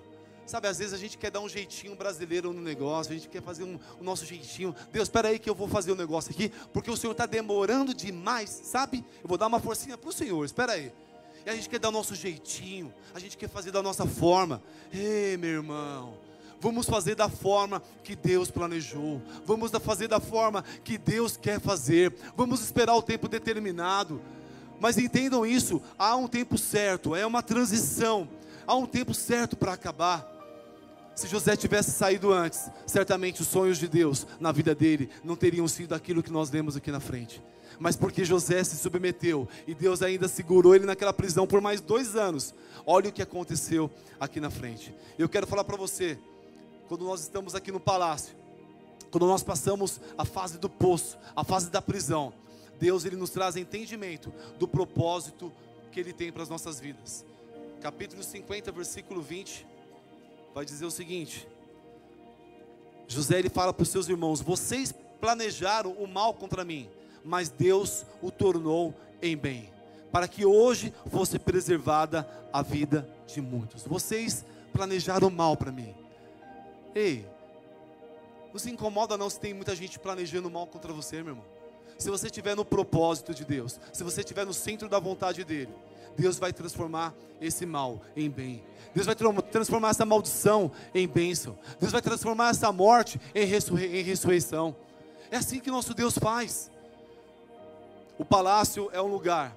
Sabe, às vezes a gente quer dar um jeitinho brasileiro no negócio, a gente quer fazer um, o nosso jeitinho. Deus, espera aí que eu vou fazer o um negócio aqui, porque o Senhor está demorando demais, sabe? Eu vou dar uma forcinha para o Senhor, espera aí. E a gente quer dar o nosso jeitinho, a gente quer fazer da nossa forma. Ei, meu irmão, vamos fazer da forma que Deus planejou, vamos fazer da forma que Deus quer fazer, vamos esperar o tempo determinado. Mas entendam isso, há um tempo certo, é uma transição, há um tempo certo para acabar. Se José tivesse saído antes, certamente os sonhos de Deus na vida dele não teriam sido aquilo que nós lemos aqui na frente. Mas porque José se submeteu e Deus ainda segurou ele naquela prisão por mais dois anos, olha o que aconteceu aqui na frente. Eu quero falar para você, quando nós estamos aqui no palácio, quando nós passamos a fase do poço, a fase da prisão, Deus ele nos traz entendimento do propósito que ele tem para as nossas vidas. Capítulo 50, versículo 20 vai dizer o seguinte: José ele fala para os seus irmãos: Vocês planejaram o mal contra mim, mas Deus o tornou em bem, para que hoje fosse preservada a vida de muitos. Vocês planejaram mal para mim. Ei, não se incomoda não se tem muita gente planejando mal contra você, meu irmão. Se você estiver no propósito de Deus, se você estiver no centro da vontade dele, Deus vai transformar esse mal em bem. Deus vai transformar essa maldição em bênção. Deus vai transformar essa morte em, em ressurreição. É assim que nosso Deus faz. O palácio é um lugar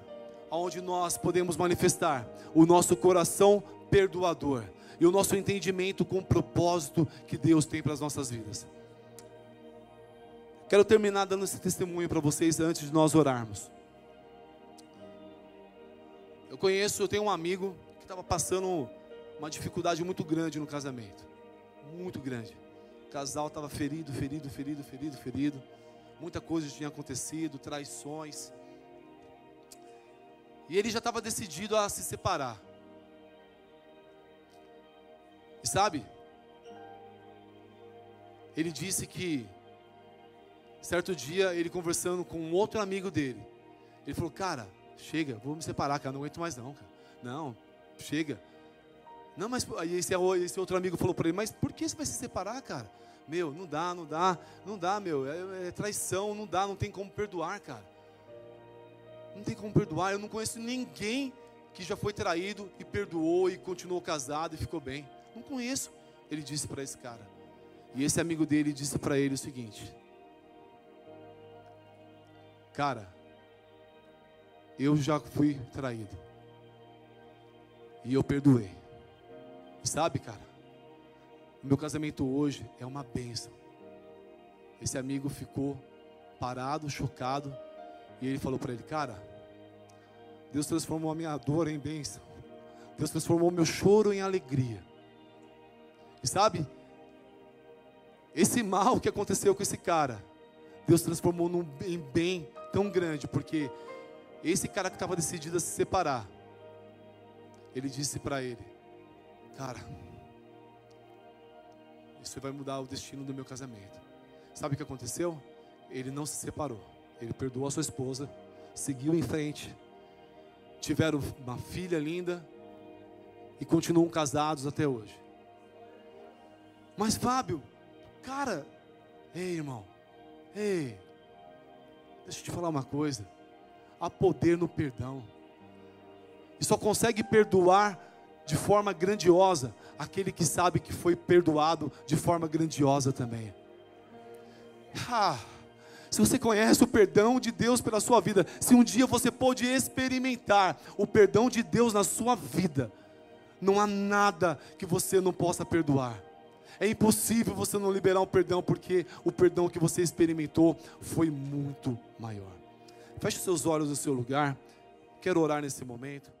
onde nós podemos manifestar o nosso coração perdoador e o nosso entendimento com o propósito que Deus tem para as nossas vidas. Quero terminar dando esse testemunho para vocês antes de nós orarmos. Eu conheço, eu tenho um amigo que estava passando uma dificuldade muito grande no casamento. Muito grande. O casal estava ferido, ferido, ferido, ferido, ferido. Muita coisa tinha acontecido, traições. E ele já estava decidido a se separar. E sabe? Ele disse que certo dia ele conversando com um outro amigo dele, ele falou: "Cara, chega, vou me separar, cara, não aguento mais não, cara. Não, chega. Não, mas aí esse, esse outro amigo falou para ele, mas por que você vai se separar, cara? Meu, não dá, não dá, não dá, meu, é, é traição, não dá, não tem como perdoar, cara. Não tem como perdoar, eu não conheço ninguém que já foi traído e perdoou e continuou casado e ficou bem. Não conheço, ele disse para esse cara. E esse amigo dele disse para ele o seguinte: Cara, eu já fui traído. E eu perdoei. sabe, cara, o meu casamento hoje é uma bênção. Esse amigo ficou parado, chocado, e ele falou para ele: Cara, Deus transformou a minha dor em bênção. Deus transformou o meu choro em alegria. E sabe, esse mal que aconteceu com esse cara, Deus transformou num, em bem tão grande, porque esse cara que estava decidido a se separar, ele disse para ele: Cara, isso vai mudar o destino do meu casamento. Sabe o que aconteceu? Ele não se separou. Ele perdoou a sua esposa, seguiu em frente, tiveram uma filha linda e continuam casados até hoje. Mas Fábio, cara, ei irmão, ei, deixa eu te falar uma coisa há poder no perdão. E só consegue perdoar de forma grandiosa aquele que sabe que foi perdoado de forma grandiosa também. Ah, se você conhece o perdão de Deus pela sua vida, se um dia você pôde experimentar o perdão de Deus na sua vida, não há nada que você não possa perdoar. É impossível você não liberar um perdão, porque o perdão que você experimentou foi muito maior. Feche seus olhos no seu lugar. Quero orar nesse momento.